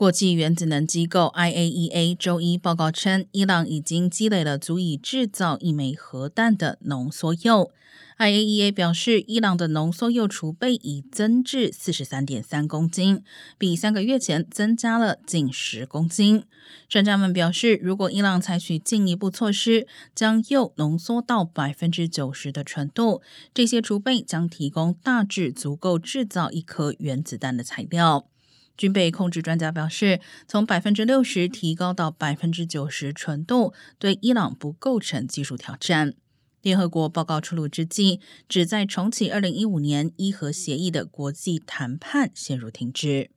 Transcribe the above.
国际原子能机构 IAEA 周一报告称，伊朗已经积累了足以制造一枚核弹的浓缩铀。IAEA 表示，伊朗的浓缩铀储备已增至四十三点三公斤，比三个月前增加了近十公斤。专家们表示，如果伊朗采取进一步措施，将铀浓缩到百分之九十的纯度，这些储备将提供大致足够制造一颗原子弹的材料。军备控制专家表示，从百分之六十提高到百分之九十纯度，对伊朗不构成技术挑战。联合国报告出炉之际，旨在重启二零一五年伊核协议的国际谈判陷入停滞。